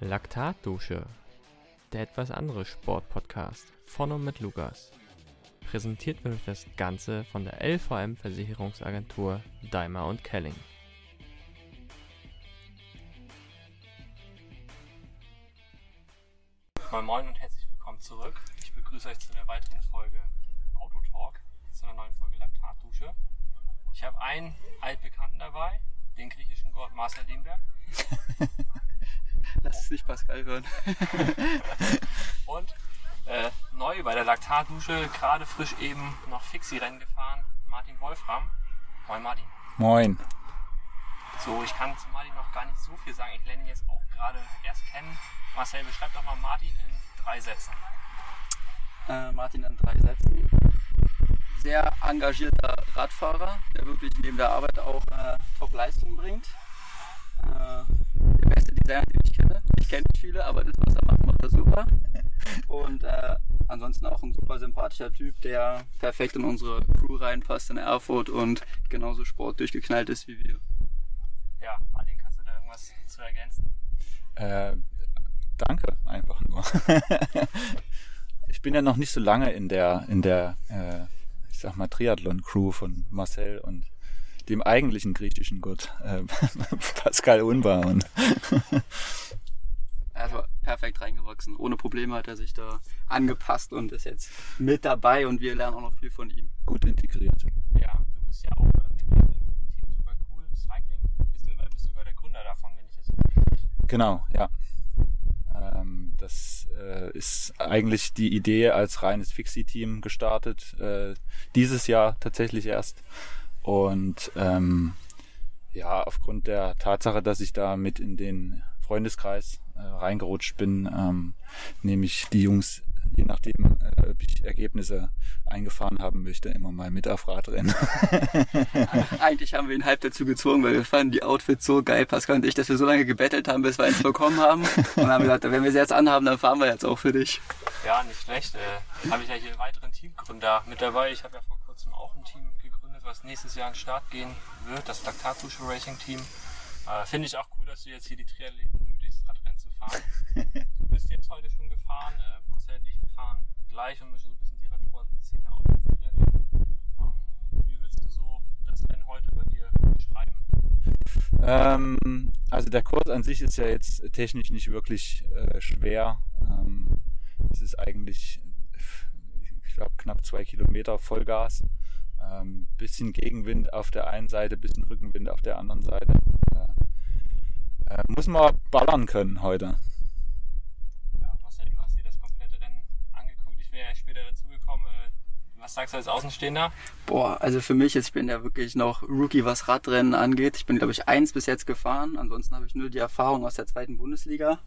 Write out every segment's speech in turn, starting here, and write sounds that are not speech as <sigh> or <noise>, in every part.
Laktatdusche, der etwas andere Sportpodcast von und mit Lukas. Präsentiert wird das Ganze von der LVM Versicherungsagentur Daimler und Kelling. Laktatdusche, gerade frisch eben noch Fixie-Rennen gefahren, Martin Wolfram. Moin Martin. Moin. So, ich kann zu Martin noch gar nicht so viel sagen. Ich lerne ihn jetzt auch gerade erst kennen. Marcel, beschreib doch mal Martin in drei Sätzen. Äh, Martin in drei Sätzen. Sehr engagierter Radfahrer, der wirklich neben der Arbeit auch äh, Top-Leistung bringt. Äh, der beste Designer, den ich kenne. Ich kenne nicht viele, aber das, was er macht, macht er super. Und äh, ansonsten auch ein super sympathischer Typ, der perfekt in unsere Crew reinpasst in Erfurt und genauso Sport durchgeknallt ist wie wir. Ja, Martin, kannst du da irgendwas zu ergänzen? Äh, danke, einfach nur. <laughs> ich bin ja noch nicht so lange in der, in der, äh, ich sag mal, Triathlon-Crew von Marcel und dem eigentlichen griechischen Gott, äh, <laughs> Pascal Unbar. Und Also perfekt reingewachsen. Ohne Probleme hat er sich da angepasst und ist jetzt mit dabei und wir lernen auch noch viel von ihm. gut integriert. Ja, du bist ja auch äh, Mitglied im Team Super Cool Cycling. Bist du, bist sogar der Gründer davon, wenn ich das richtig Genau, ja. Ähm, das äh, ist eigentlich die Idee als reines Fixie-Team gestartet. Äh, dieses Jahr tatsächlich erst. Und ähm, ja, aufgrund der Tatsache, dass ich da mit in den Freundeskreis äh, reingerutscht bin, ähm, nehme ich die Jungs, je nachdem, äh, ob ich Ergebnisse eingefahren haben möchte, immer mal mit auf Radrennen. <laughs> Eigentlich haben wir ihn halb dazu gezwungen, weil wir fanden die Outfits so geil, Pascal und ich, dass wir so lange gebettelt haben, bis wir eins bekommen haben. Und dann haben wir gesagt, wenn wir sie jetzt anhaben, dann fahren wir jetzt auch für dich. Ja, nicht schlecht. Äh, habe ich ja hier einen weiteren Teamgründer mit dabei. Ich habe ja vor kurzem auch ein Team gegründet, was nächstes Jahr an den Start gehen wird, das Laktatdusche Racing Team. Äh, Finde ich auch cool, dass du jetzt hier die Triathleten zu fahren. du bist jetzt heute schon gefahren, äh, Marcel und ich fahren gleich und mischen so ein bisschen die Radsportszene auf. Ähm, wie würdest du so das Rennen heute bei dir beschreiben? Ähm, also der Kurs an sich ist ja jetzt technisch nicht wirklich äh, schwer. Ähm, es ist eigentlich, ich glaube, knapp zwei Kilometer Vollgas. Ähm, bisschen Gegenwind auf der einen Seite, bisschen Rückenwind auf der anderen Seite. Äh, muss man ballern können heute. Ja, Marcel, du hast dir das komplette Rennen angeguckt. Ich wäre ja später dazugekommen. Äh, was sagst du als Außenstehender? Boah, also für mich, jetzt, ich bin ja wirklich noch Rookie, was Radrennen angeht. Ich bin, glaube ich, eins bis jetzt gefahren. Ansonsten habe ich nur die Erfahrung aus der zweiten Bundesliga.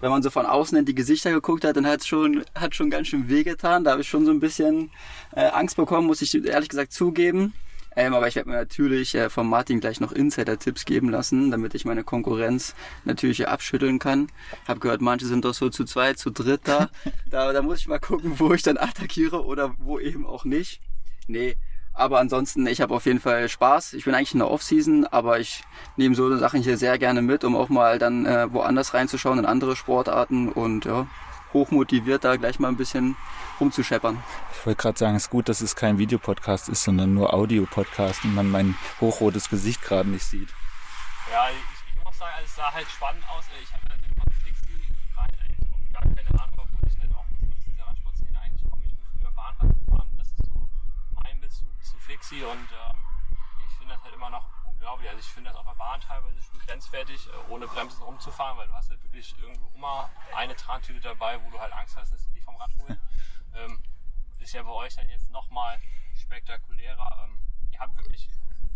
Wenn man so von außen in die Gesichter geguckt hat, dann hat es schon, hat schon ganz schön wehgetan. Da habe ich schon so ein bisschen äh, Angst bekommen, muss ich ehrlich gesagt zugeben. Ähm, aber ich werde mir natürlich äh, von Martin gleich noch Insider-Tipps geben lassen, damit ich meine Konkurrenz natürlich hier abschütteln kann. Hab gehört, manche sind doch so zu zweit, zu dritt da. <laughs> da. Da muss ich mal gucken, wo ich dann attackiere oder wo eben auch nicht. Nee, aber ansonsten, ich habe auf jeden Fall Spaß. Ich bin eigentlich in der Off-Season, aber ich nehme so Sachen hier sehr gerne mit, um auch mal dann äh, woanders reinzuschauen, in andere Sportarten und ja, hochmotiviert da gleich mal ein bisschen rumzuscheppern. Ich wollte gerade sagen, es ist gut, dass es kein Videopodcast ist, sondern nur Audio-Podcast und man mein hochrotes Gesicht gerade nicht sieht. Ja, ich, ich muss sagen, also es sah halt spannend aus. Ich habe ja den Konflikt rein eigentlich gar keine Ahnung, obwohl ich halt auch aus dieser Radsportszene eigentlich komme. Ich bin früher Bahnrad gefahren. Das ist so mein Bezug zu Fixie und ähm, ich finde das halt noch unglaublich. Also ich finde das auf der Bahn teilweise schon grenzwertig, äh, ohne Bremsen rumzufahren, weil du hast halt wirklich irgendwo immer eine Trantüte dabei, wo du halt Angst hast, dass sie dich vom Rad holen. <laughs> ähm, ist ja bei euch dann jetzt nochmal spektakulärer. Ähm, ihr habt wirklich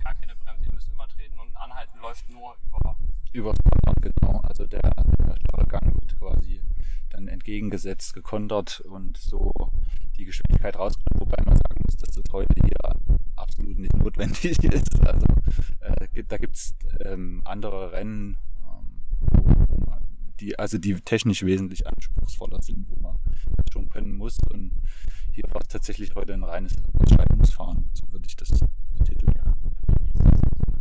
gar keine Bremse. Ihr müsst immer treten und anhalten läuft nur über. Kontern, genau. Also der, der Steuergang wird quasi dann entgegengesetzt, gekontert und so die Geschwindigkeit rausgenommen, wobei man sagen muss, dass das heute hier absolut nicht notwendig <laughs> ist. Also äh, gibt, da gibt es ähm, andere Rennen, ähm, die, also die technisch wesentlich anspruchsvoller sind, wo man das schon können muss. Und hier war es tatsächlich heute ein reines Ausscheidungsfahren, so würde ich das betiteln. Ja,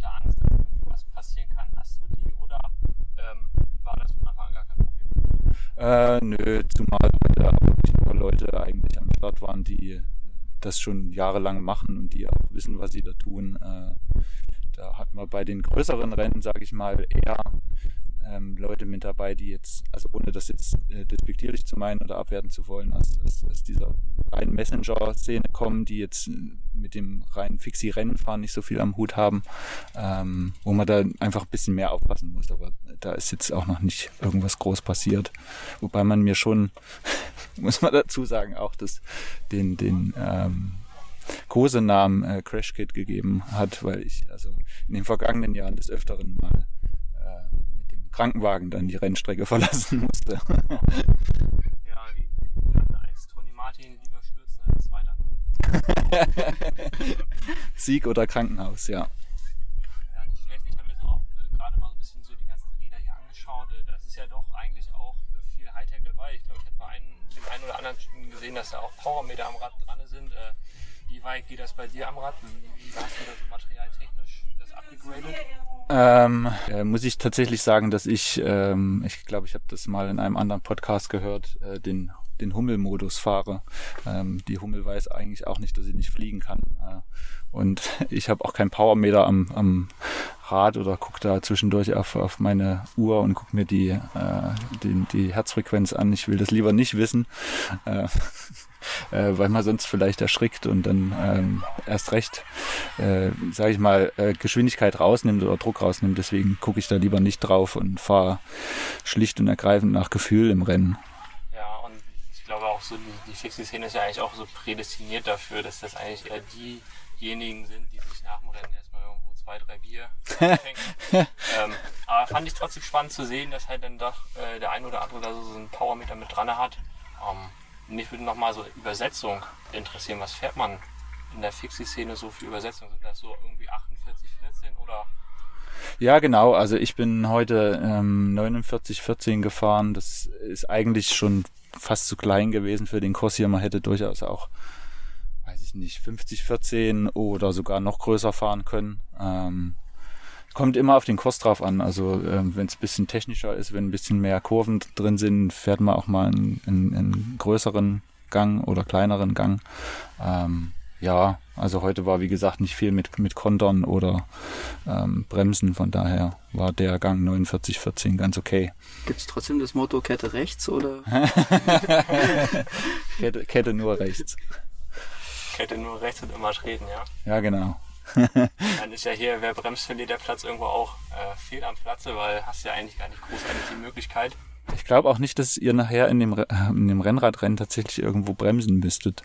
der Angst, dass irgendwas passieren kann, hast du die oder ähm, war das von Anfang an gar kein Problem? Äh, nö, zumal heute auch Leute eigentlich am Start waren, die das schon jahrelang machen und die auch wissen, was sie da tun. Äh, da hat man bei den größeren Rennen, sage ich mal, eher ähm, Leute mit dabei, die jetzt, also ohne das jetzt äh, despektierlich zu meinen oder abwerten zu wollen, aus, aus, aus dieser reinen Messenger-Szene kommen, die jetzt äh, mit dem reinen Fixie-Rennenfahren nicht so viel am Hut haben, ähm, wo man da einfach ein bisschen mehr aufpassen muss. Aber da ist jetzt auch noch nicht irgendwas groß passiert. Wobei man mir schon, <laughs> muss man dazu sagen, auch das, den, den ähm, Kosenamen äh, Crash Kit gegeben hat, weil ich also in den vergangenen Jahren des Öfteren mal Krankenwagen dann die Rennstrecke <laughs> verlassen musste. ja, wie, einst Tony Martin, lieber stürzen als weiter. <laughs> Sieg oder Krankenhaus. Ja, nicht schlecht. Ich habe mir so auch äh, gerade mal so ein bisschen so die ganzen Räder hier angeschaut. Äh, das ist ja doch eigentlich auch viel Hightech dabei. Ich glaube, ich habe bei einem, dem einen oder anderen gesehen, dass da auch Powermeter am Rad dran sind. Äh, wie weit geht das bei dir am Rad? Wie, hast du da so materialtechnisch das abgegradet? Ähm, äh, muss ich tatsächlich sagen, dass ich, ähm, ich glaube, ich habe das mal in einem anderen Podcast gehört, äh, den den Hummelmodus fahre. Ähm, die Hummel weiß eigentlich auch nicht, dass sie nicht fliegen kann. Äh, und <laughs> ich habe auch kein Powermeter am, am Rad oder gucke da zwischendurch auf, auf meine Uhr und gucke mir die, äh, die, die Herzfrequenz an. Ich will das lieber nicht wissen. Äh, <laughs> äh, weil man sonst vielleicht erschrickt und dann ähm, erst recht, äh, sage ich mal, äh, Geschwindigkeit rausnimmt oder Druck rausnimmt. Deswegen gucke ich da lieber nicht drauf und fahre schlicht und ergreifend nach Gefühl im Rennen. Ja, und ich glaube auch so, die, die Fixie-Szene ist ja eigentlich auch so prädestiniert dafür, dass das eigentlich eher diejenigen sind, die sich nach dem Rennen irgendwo zwei, drei Bier <laughs> ähm, aber fand ich trotzdem spannend zu sehen, dass halt dann doch äh, der ein oder andere da so, einen Powermeter mit dran hat. Ähm, mich würde nochmal so Übersetzung interessieren. Was fährt man in der Fixie-Szene so für Übersetzung? Sind das so irgendwie 48, 14 oder? Ja, genau. Also ich bin heute ähm, 49, 14 gefahren. Das ist eigentlich schon fast zu klein gewesen für den Kurs hier. Man hätte durchaus auch, nicht, 50, 14 oder sogar noch größer fahren können. Ähm, kommt immer auf den Kurs drauf an. Also ähm, wenn es ein bisschen technischer ist, wenn ein bisschen mehr Kurven drin sind, fährt man auch mal einen, einen, einen größeren Gang oder kleineren Gang. Ähm, ja, also heute war wie gesagt nicht viel mit, mit Kontern oder ähm, Bremsen, von daher war der Gang 4914 ganz okay. Gibt es trotzdem das Motto Kette rechts oder? <laughs> <laughs> Kette, Kette nur rechts. Kette nur rechts und immer treten, ja? Ja, genau. <laughs> Dann ist ja hier, wer bremst, verliert der Platz irgendwo auch äh, fehl am Platze, weil hast ja eigentlich gar nicht großartig die Möglichkeit. Ich glaube auch nicht, dass ihr nachher in dem, in dem Rennradrennen tatsächlich irgendwo bremsen müsstet.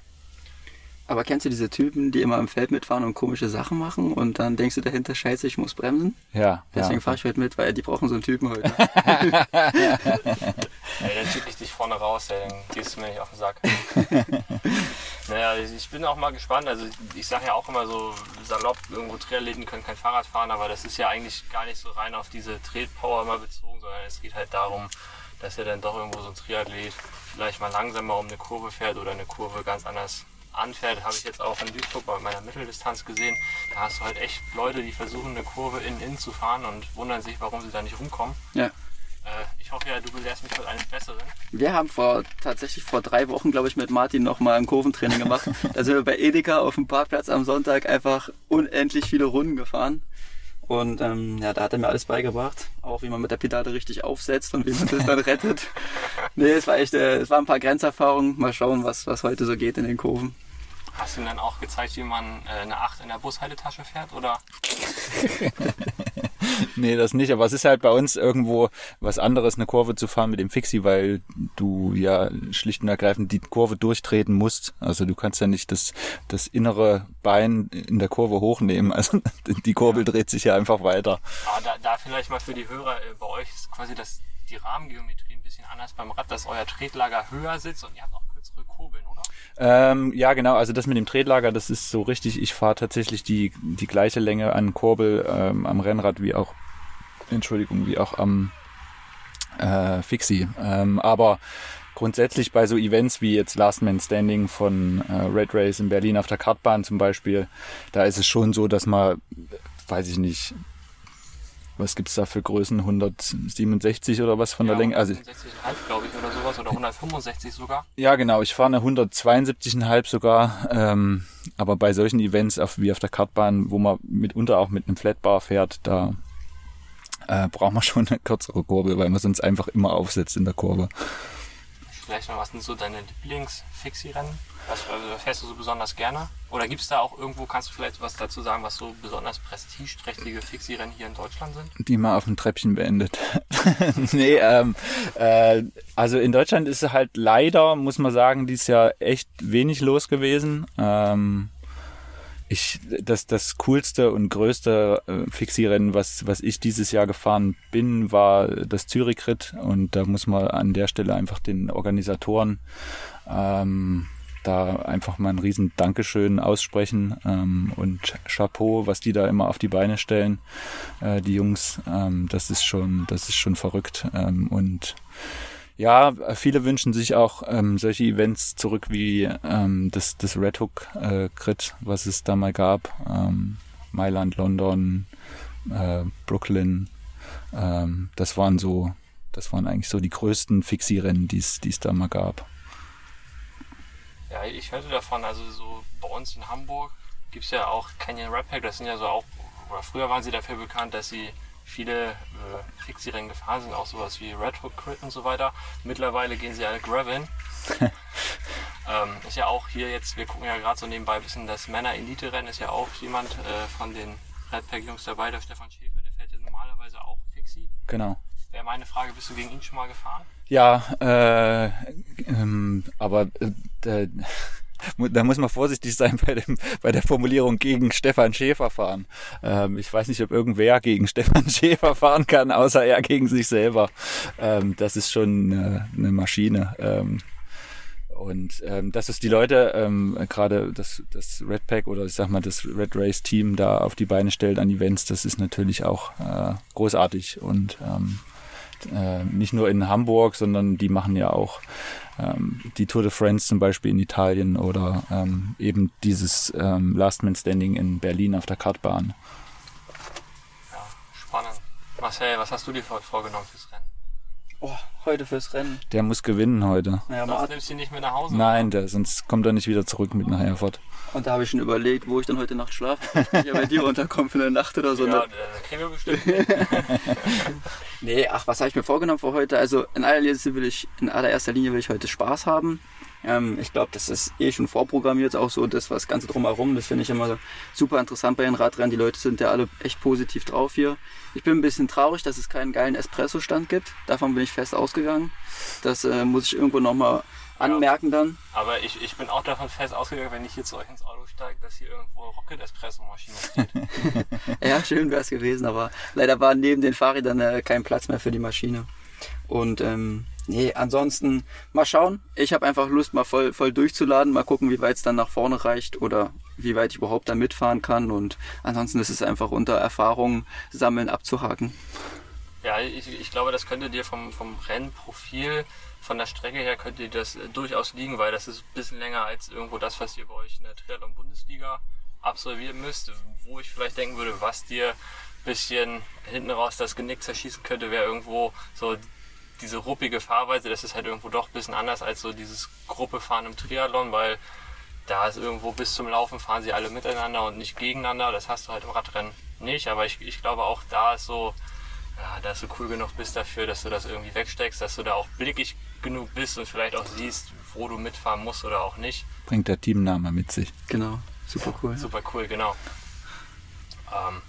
Aber kennst du diese Typen, die immer im Feld mitfahren und komische Sachen machen und dann denkst du dahinter, scheiße, ich muss bremsen? Ja. Deswegen ja. fahre ich heute mit, weil die brauchen so einen Typen heute. <laughs> ja, dann schicke ich dich vorne raus, ja, dann gehst du mir nicht auf den Sack. <laughs> naja, ich bin auch mal gespannt. Also ich sage ja auch immer so salopp, irgendwo Triathleten können kein Fahrrad fahren, aber das ist ja eigentlich gar nicht so rein auf diese Tretpower immer bezogen, sondern es geht halt darum, dass er dann doch irgendwo so ein Triathlet vielleicht mal langsamer um eine Kurve fährt oder eine Kurve ganz anders anfährt, habe ich jetzt auch in Duisburg bei meiner Mitteldistanz gesehen. Da hast du halt echt Leute, die versuchen eine Kurve in in zu fahren und wundern sich, warum sie da nicht rumkommen. Ja. Äh, ich hoffe ja, du belehrst mich heute eines Besseren. Wir haben vor tatsächlich vor drei Wochen, glaube ich, mit Martin nochmal ein Kurventraining gemacht. <laughs> da sind wir bei Edeka auf dem Parkplatz am Sonntag einfach unendlich viele Runden gefahren. Und ähm, ja, da hat er mir alles beigebracht. Auch wie man mit der Pedale richtig aufsetzt und wie man das dann <laughs> rettet. Nee, es war echt, äh, es waren ein paar Grenzerfahrungen. Mal schauen, was, was heute so geht in den Kurven. Hast du ihm dann auch gezeigt, wie man äh, eine 8 in der Bushaltetasche fährt? Oder? <laughs> <laughs> nee, das nicht. Aber es ist halt bei uns irgendwo was anderes, eine Kurve zu fahren mit dem Fixie, weil du ja schlicht und ergreifend die Kurve durchtreten musst. Also du kannst ja nicht das, das innere Bein in der Kurve hochnehmen. <laughs> Also die Kurbel dreht sich ja einfach weiter. Aber da, da vielleicht mal für die Hörer, äh, bei euch ist quasi das, die Rahmengeometrie ein bisschen anders beim Rad, dass euer Tretlager höher sitzt und ihr habt auch Kurbeln, oder? Ähm, ja, genau. Also das mit dem Tretlager, das ist so richtig. Ich fahre tatsächlich die, die gleiche Länge an Kurbel ähm, am Rennrad wie auch, Entschuldigung, wie auch am äh, Fixie. Ähm, aber grundsätzlich bei so Events wie jetzt Last Man Standing von äh, Red Race in Berlin auf der Kartbahn zum Beispiel, da ist es schon so, dass man, weiß ich nicht, was gibt's da für Größen? 167 oder was von der Länge? Also 167,5 glaube ich oder sowas oder 165 sogar. ja, genau. Ich fahre eine 172,5 sogar. Ähm, aber bei solchen Events auf, wie auf der Kartbahn, wo man mitunter auch mit einem Flatbar fährt, da äh, braucht man schon eine kürzere Kurve, weil man sonst einfach immer aufsetzt in der Kurve. Vielleicht mal, was sind so deine Lieblings-Fixie-Rennen? Was also, fährst du so besonders gerne? Oder gibt es da auch irgendwo, kannst du vielleicht was dazu sagen, was so besonders prestigeträchtige Fixie-Rennen hier in Deutschland sind? die mal auf dem Treppchen beendet. <laughs> nee, ähm, äh, also in Deutschland ist halt leider, muss man sagen, dieses Jahr echt wenig los gewesen. Ähm, ich, das, das coolste und größte äh, Fixie-Rennen, was, was ich dieses Jahr gefahren bin, war das Zürich-Ritt. Und da muss man an der Stelle einfach den Organisatoren ähm, da einfach mal ein riesen Dankeschön aussprechen. Ähm, und Chapeau, was die da immer auf die Beine stellen, äh, die Jungs, ähm, das ist schon, das ist schon verrückt. Ähm, und ja, viele wünschen sich auch ähm, solche Events zurück wie ähm, das, das Red Hook äh, Crit, was es da mal gab. Ähm, Mailand, London, äh, Brooklyn. Ähm, das waren so, das waren eigentlich so die größten Fixie-Rennen, die es da mal gab. Ja, ich hörte davon, also so bei uns in Hamburg gibt es ja auch Canyon Rap Pack, das sind ja so auch, oder früher waren sie dafür bekannt, dass sie viele äh, Fixie-Rennen gefahren sind, auch sowas wie Red Hook Crit und so weiter. Mittlerweile gehen sie alle Graveln. <laughs> ähm, ist ja auch hier jetzt, wir gucken ja gerade so nebenbei ein bisschen, das Männer-Elite-Rennen ist ja auch jemand äh, von den Red Pack-Jungs dabei, der Stefan Schäfer, der fährt ja normalerweise auch Fixie. Genau. Wäre meine Frage, bist du gegen ihn schon mal gefahren? Ja, äh, ähm, aber äh, da, muss man vorsichtig sein bei, dem, bei der Formulierung gegen Stefan Schäfer fahren. Ähm, ich weiß nicht, ob irgendwer gegen <laughs> Stefan Schäfer fahren kann, außer er gegen sich selber. Ähm, das ist schon eine, eine Maschine. Ähm, und ähm, dass es die Leute, ähm, gerade das, das Red Pack oder ich sag mal das Red Race Team da auf die Beine stellt an Events, das ist natürlich auch äh, großartig und ähm, äh, nicht nur in Hamburg, sondern die machen ja auch ähm, die Tour de France zum Beispiel in Italien oder ähm, eben dieses ähm, Last Man Standing in Berlin auf der Kartbahn. Ja, spannend. Marcel, was hast du dir vorgenommen fürs Rennen? Oh, heute fürs Rennen. Der muss gewinnen heute. Naja, Sonst nimmst du ihn nicht mehr nach Hause? Nein, der, sonst kommt er nicht wieder zurück mit nach Erfurt. und da habe ich schon überlegt, wo ich dann heute Nacht schlafe. Ich ja bei dir <laughs> unterkommen für eine Nacht oder so. Ja, Ne? äh, kriegen wir bestimmt. <laughs> Nee, ach, was habe ich mir vorgenommen für heute? Also in allererster, will ich, in allererster Linie will ich heute Spaß haben. Ähm, ich glaube, das ist eh schon vorprogrammiert, auch so das, was Ganze drumherum. Das finde ich immer super interessant bei den Radrennen. Die Leute sind ja alle echt positiv drauf hier. Ich bin ein bisschen traurig, dass es keinen geilen Espresso-Stand gibt. Davon bin ich fest ausgegangen. Das äh, muss ich irgendwo nochmal anmerken dann. Aber ich, ich bin auch davon fest ausgegangen, wenn ich hier zu euch ins Auto steige, dass hier irgendwo Rocket Espresso Maschine steht. <laughs> Ja, schön wäre es gewesen, aber leider war neben den Fahrrädern äh, kein Platz mehr für die Maschine. Und ähm, nee, ansonsten mal schauen. Ich habe einfach Lust, mal voll, voll durchzuladen, mal gucken, wie weit es dann nach vorne reicht oder wie weit ich überhaupt da mitfahren kann. Und ansonsten ist es einfach unter Erfahrung sammeln, abzuhaken. Ja, ich, ich glaube, das könnte dir vom, vom Rennprofil, von der Strecke her, könnte dir das äh, durchaus liegen, weil das ist ein bisschen länger als irgendwo das, was ihr bei euch in der Triathlon-Bundesliga absolvieren müsst. Wo ich vielleicht denken würde, was dir ein bisschen hinten raus das Genick zerschießen könnte, wäre irgendwo so diese ruppige Fahrweise. Das ist halt irgendwo doch ein bisschen anders als so dieses Gruppefahren im Triathlon, weil da ist irgendwo bis zum Laufen fahren sie alle miteinander und nicht gegeneinander. Das hast du halt im Radrennen nicht, aber ich, ich glaube auch da ist so, ja, dass du cool genug bist dafür, dass du das irgendwie wegsteckst, dass du da auch blickig genug bist und vielleicht auch siehst, wo du mitfahren musst oder auch nicht. Bringt der Teamname mit sich. Genau, super cool. Super cool, genau. Ähm,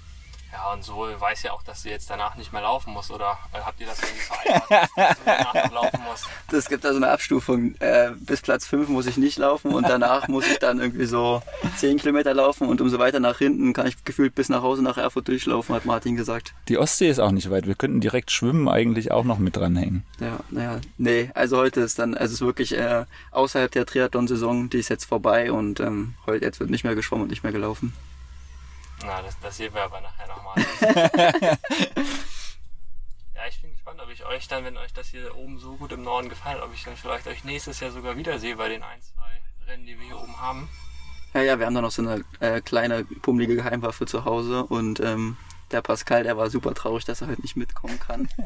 ja, und so weiß ja auch, dass du jetzt danach nicht mehr laufen musst, oder äh, habt ihr das irgendwie <laughs> vereinbart, dass du danach noch laufen musst? Es gibt da so eine Abstufung. Äh, bis Platz 5 muss ich nicht laufen und danach muss ich dann irgendwie so 10 Kilometer laufen und umso weiter nach hinten kann ich gefühlt bis nach Hause nach Erfurt durchlaufen, hat Martin gesagt. Die Ostsee ist auch nicht weit. Wir könnten direkt schwimmen eigentlich auch noch mit dranhängen. Ja, naja, nee, also heute ist dann, also es ist wirklich äh, außerhalb der Triathlon-Saison, die ist jetzt vorbei und ähm, heute jetzt wird nicht mehr geschwommen und nicht mehr gelaufen. Na, das, das sehen wir aber nachher nochmal. <laughs> ja, ich bin gespannt, ob ich euch dann, wenn euch das hier oben so gut im Norden gefallen hat, ob ich dann vielleicht euch nächstes Jahr sogar wiedersehe bei den ein, zwei Rennen, die wir hier oben haben. Ja, ja, wir haben da noch so eine äh, kleine, pummelige Geheimwaffe zu Hause und ähm, Der Pascal, der war super traurig, dass er heute nicht mitkommen kann. <laughs>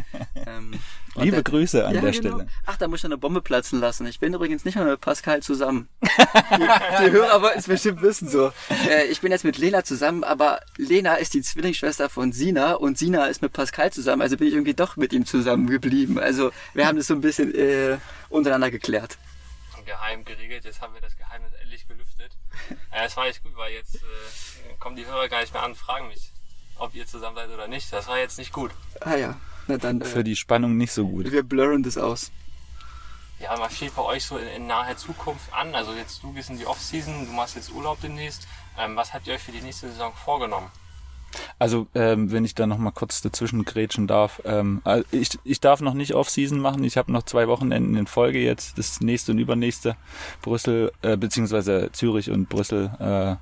Ähm, Liebe der, Grüße an ja, der genau. Stelle. Ach, da muss ich eine Bombe platzen lassen. Ich bin übrigens nicht mehr mit Pascal zusammen. <laughs> die, die Hörer wollten es bestimmt wissen so. Äh, ich bin jetzt mit Lena zusammen, aber Lena ist die Zwillingsschwester von Sina und Sina ist mit Pascal zusammen. Also bin ich irgendwie doch mit ihm zusammen geblieben. Also wir haben das so ein bisschen äh, untereinander geklärt. Geheim geregelt. Jetzt haben wir das Geheimnis endlich gelüftet. <laughs> Äh, das war echt gut, weil jetzt äh, kommen die Hörer gar nicht mehr an und fragen mich, ob ihr zusammen seid oder nicht. Das war jetzt nicht gut. Ah ja, na dann. Äh, Für die Spannung nicht so gut. Wir blurren das aus. Ja, was steht bei euch so in, in naher Zukunft an? Also jetzt du gehst in die Off-Season, du machst jetzt Urlaub demnächst. Ähm, was habt ihr euch für die nächste Saison vorgenommen? Also, ähm, wenn ich da noch mal kurz dazwischen grätschen darf. Ähm, ich, ich darf noch nicht Off-Season machen. Ich habe noch zwei Wochenenden in Folge jetzt. Das nächste und übernächste. Brüssel, äh, beziehungsweise Zürich und Brüssel. Äh,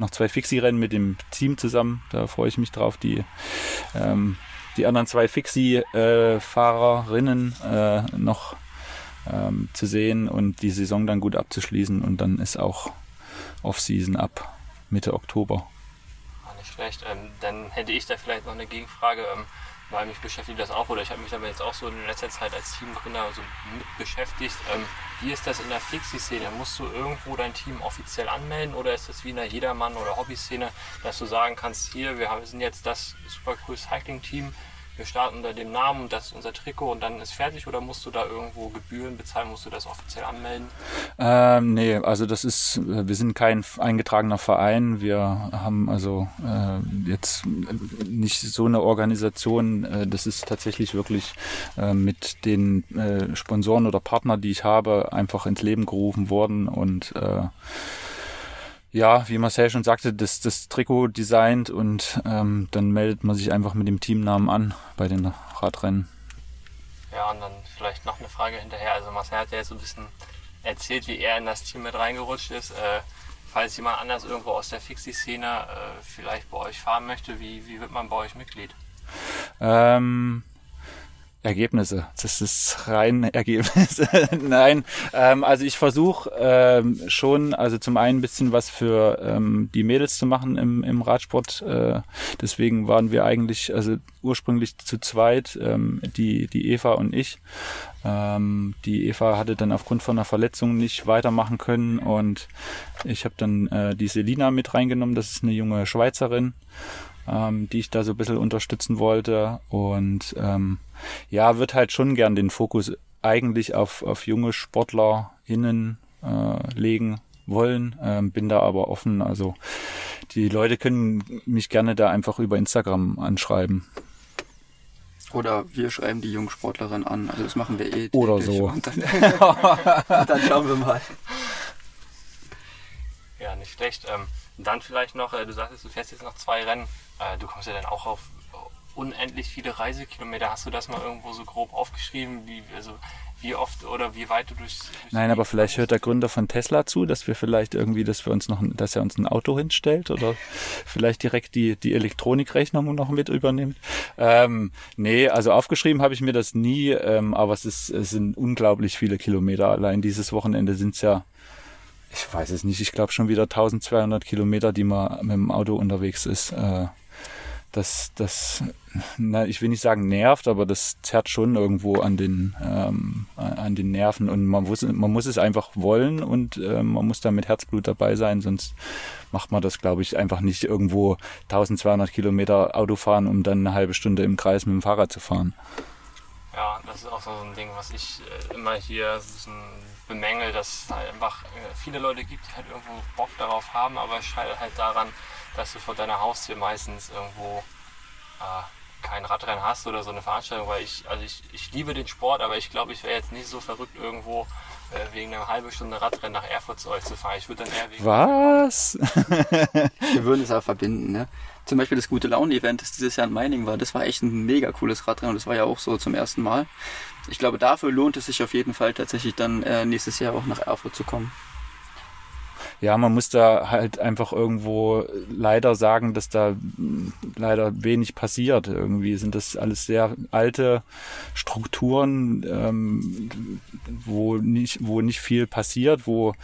noch zwei Fixie-Rennen mit dem Team zusammen. Da freue ich mich drauf. Die, ähm, die anderen zwei Fixie-Fahrerinnen äh, noch ähm, zu sehen und die Saison dann gut abzuschließen. Und dann ist auch Off-Season ab Mitte Oktober schlecht. Ähm, dann hätte ich da vielleicht noch eine Gegenfrage, ähm, weil mich beschäftigt das auch oder ich habe mich damit jetzt auch so in letzter Zeit als Teamgründer so mit beschäftigt. Ähm, wie ist das in der Fixie-Szene? Musst du irgendwo dein Team offiziell anmelden oder ist das wie in der Jedermann- oder Hobby-Szene, dass du sagen kannst, hier, wir sind jetzt das super cool Cycling-Team, wir starten unter dem Namen und das ist unser Trikot und dann ist fertig oder musst du da irgendwo Gebühren bezahlen, musst du das offiziell anmelden? Ähm, nee, also das ist, wir sind kein eingetragener Verein, wir haben also äh, jetzt nicht so eine Organisation, äh, das ist tatsächlich wirklich äh, mit den äh, Sponsoren oder Partnern, die ich habe, einfach ins Leben gerufen worden und äh, ja, wie Marcel schon sagte, das, das Trikot designt und ähm, dann meldet man sich einfach mit dem Teamnamen an bei den Radrennen. Ja, und dann vielleicht noch eine Frage hinterher. Also Marcel hat ja jetzt so ein bisschen erzählt, wie er in das Team mit reingerutscht ist. Äh, falls jemand anders irgendwo aus der Fixie-Szene äh, vielleicht bei euch fahren möchte, wie, wie wird man bei euch Mitglied? Ähm, Ergebnisse. Das ist rein <laughs> Ergebnisse. <laughs> Nein, ähm, also ich versuche ähm, schon, also zum einen ein bisschen was für ähm, die Mädels zu machen im, im Radsport. Äh, deswegen waren wir eigentlich, also ursprünglich zu zweit, ähm, die, die Eva und ich. Ähm, die Eva hatte dann aufgrund von einer Verletzung nicht weitermachen können und ich habe dann äh, die Selina mit reingenommen. Das ist eine junge Schweizerin ähm, die ich da so ein bisschen unterstützen wollte. Und ähm, ja, wird halt schon gern den Fokus eigentlich auf, auf junge SportlerInnen äh, legen wollen. Ähm, bin da aber offen. Also die Leute können mich gerne da einfach über Instagram anschreiben. Oder wir schreiben die jungen Sportlerin an. Also das machen wir eh. Oder so. Und dann, <laughs> und dann, schauen wir mal. Ja, nicht schlecht. Ähm, dann vielleicht noch, äh, du sagtest, du fährst jetzt noch zwei Rennen. Äh, du kommst ja dann auch auf unendlich viele Reisekilometer. Hast du das mal irgendwo so grob aufgeschrieben, wie, also wie oft oder wie weit du durch. durch Nein, aber vielleicht hört der Gründer von Tesla zu, dass wir vielleicht irgendwie, dass wir uns noch, dass er uns ein Auto hinstellt oder vielleicht direkt die, die Elektronikrechnung noch mit übernimmt. Ähm, nee, also aufgeschrieben habe ich mir das nie, ähm, aber es, ist, es sind unglaublich viele Kilometer. Allein dieses Wochenende sind es ja ich weiß es nicht, ich glaube schon wieder 1200 Kilometer, die man mit dem Auto unterwegs ist. Äh, das, das, na, ich will nicht sagen nervt, aber das zerrt schon irgendwo an den, ähm, an den Nerven und man muss, man muss es einfach wollen und äh, man muss da mit Herzblut dabei sein, sonst macht man das, glaube ich, einfach nicht irgendwo 1200 Kilometer Auto fahren, um dann eine halbe Stunde im Kreis mit dem Fahrrad zu fahren. Ja, das ist auch so ein Ding, was ich äh, immer hier ein bisschen bemängel, dass es halt einfach äh, viele Leute gibt, die halt irgendwo Bock darauf haben, aber es scheitert halt daran, dass du vor deiner Haustür meistens irgendwo äh, kein Radrennen hast oder so eine Veranstaltung, weil ich, also ich, ich liebe den Sport, aber ich glaube, ich wäre jetzt nicht so verrückt, irgendwo äh, wegen einer halben Stunde Radrennen nach Erfurt zu euch zu fahren. Ich würde dann eher wegen. Was? <laughs> Wir würden es auch verbinden, ne? Zum Beispiel das Gute Laune-Event, das dieses Jahr in Meiningen war, das war echt ein mega cooles Radrennen und das war ja auch so zum ersten Mal. Ich glaube, dafür lohnt es sich auf jeden Fall tatsächlich dann äh, nächstes Jahr auch nach Erfurt zu kommen ja, man muss da halt einfach irgendwo leider sagen, dass da leider wenig passiert. Irgendwie sind das alles sehr alte Strukturen, ähm, wo nicht, wo nicht viel passiert, wo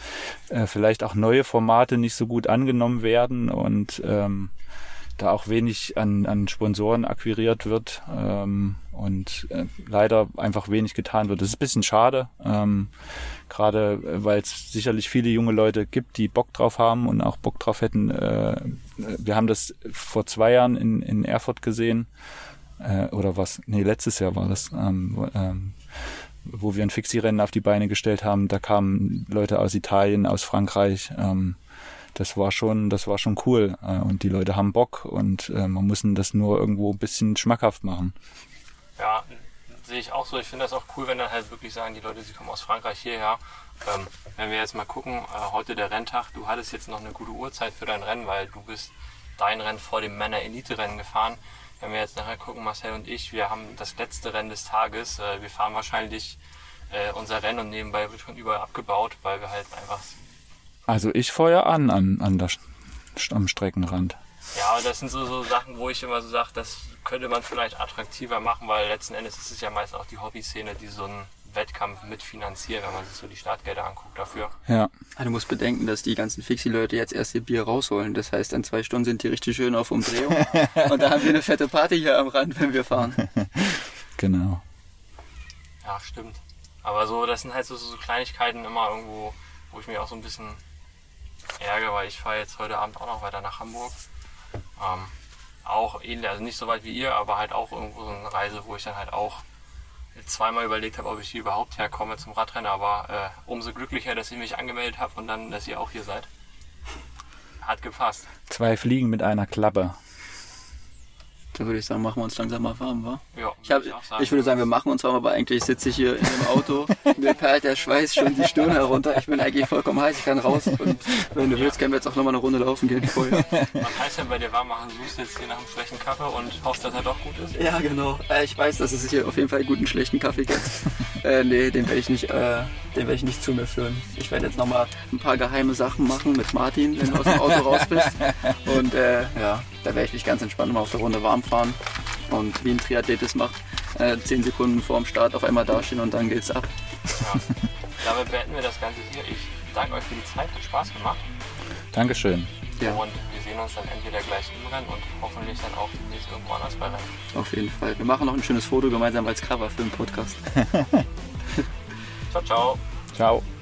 äh, vielleicht auch neue Formate nicht so gut angenommen werden und ähm, da auch wenig an, an Sponsoren akquiriert wird ähm, und äh, leider einfach wenig getan wird. Das ist ein bisschen schade, ähm, gerade äh, weil es sicherlich viele junge Leute gibt, die Bock drauf haben und auch Bock drauf hätten. Äh, wir haben das vor zwei Jahren in, in Erfurt gesehen äh, oder was? Nee, letztes Jahr war das. Ähm, ähm, wo wir ein Fixie-Rennen auf die Beine gestellt haben, da kamen Leute aus Italien, aus Frankreich, ähm, das war schon, das war schon cool. Äh, und die Leute haben Bock und äh, man muss das nur irgendwo ein bisschen schmackhaft machen. Ja, sehe ich auch so. Ich finde das auch cool, wenn dann halt wirklich sagen, die Leute, sie kommen aus Frankreich hierher. Ähm, wenn wir jetzt mal gucken, äh, heute der Renntag, du hattest jetzt noch eine gute Uhrzeit für dein Rennen, weil du bist dein Rennen vor dem Männer-Elite-Rennen gefahren. Wenn wir jetzt nachher gucken, Marcel und ich, wir haben das letzte Rennen des Tages. Äh, wir fahren wahrscheinlich äh, unser Rennen und nebenbei wird schon überall abgebaut, weil wir halt einfach also ich feuer an, an, an der, am Streckenrand. Ja, aber das sind so, so Sachen, wo ich immer so sage, das könnte man vielleicht attraktiver machen, weil letzten Endes ist es ja meist auch die Hobbyszene, die so einen Wettkampf mitfinanziert, wenn man sich so die Startgelder anguckt dafür. Ja. Du musst bedenken, dass die ganzen Fixie-Leute jetzt erst ihr Bier rausholen. Das heißt, in zwei Stunden sind die richtig schön auf Umdrehung. <laughs> und da haben wir eine fette Party hier am Rand, wenn wir fahren. <laughs> Genau. Ja, stimmt. Aber so, das sind halt so, so Kleinigkeiten immer irgendwo, wo ich mir auch so ein bisschen Ärger, weil ich fahre jetzt heute Abend auch noch weiter nach Hamburg. Ähm, auch ähnlich, also nicht so weit wie ihr, aber halt auch irgendwo so eine Reise, wo ich dann halt auch zweimal überlegt habe, ob ich hier überhaupt herkomme zum Radrennen, aber äh, umso glücklicher, dass ich mich angemeldet habe und dann, dass ihr auch hier seid. Hat gepasst. Zwei Fliegen mit einer Klappe. Da würde ich sagen, machen wir uns langsam mal warm, wa? Ja, Ich, hab, auch sagen. ich würde sagen, wir machen uns warm, aber eigentlich sitze ich hier in dem Auto. <laughs> Mir perlt der Schweiß schon die Stirn herunter. Ich bin eigentlich vollkommen heiß, ich kann raus. Und wenn du willst, können wir jetzt auch nochmal eine Runde laufen gehen vorher. Was heißt denn bei dir warm machen? Suchst jetzt hier nach einem schlechten Kaffee und hoffst, dass er doch gut ist? Ja, genau. Äh, ich weiß, dass es hier auf jeden Fall einen guten, schlechten Kaffee gibt. <laughs> Äh, nee, den werde ich, nicht, äh, den werde ich nicht zu mir führen. Ich werde jetzt nochmal ein paar geheime Sachen machen mit Martin, wenn du aus dem Auto raus bist. <laughs> Und äh, ja, da werde ich mich ganz entspannt mal auf der Runde warm fahren. Und wie ein Triathlet es macht, äh, 10 Sekunden vor dem Start auf einmal dastehen und dann geht's ab. Ja. Damit beenden wir das Ganze hier. Ich danke euch für die Zeit, hat Spaß gemacht. Dankeschön. Ja. Und wir sehen uns dann entweder gleich im Rennen und hoffentlich dann auch demnächst irgendwo anders bei Rennen. Auf jeden Fall. Wir machen noch ein schönes Foto gemeinsam als Cover für den Podcast. <laughs> <laughs> Ciao, ciao. Ciao.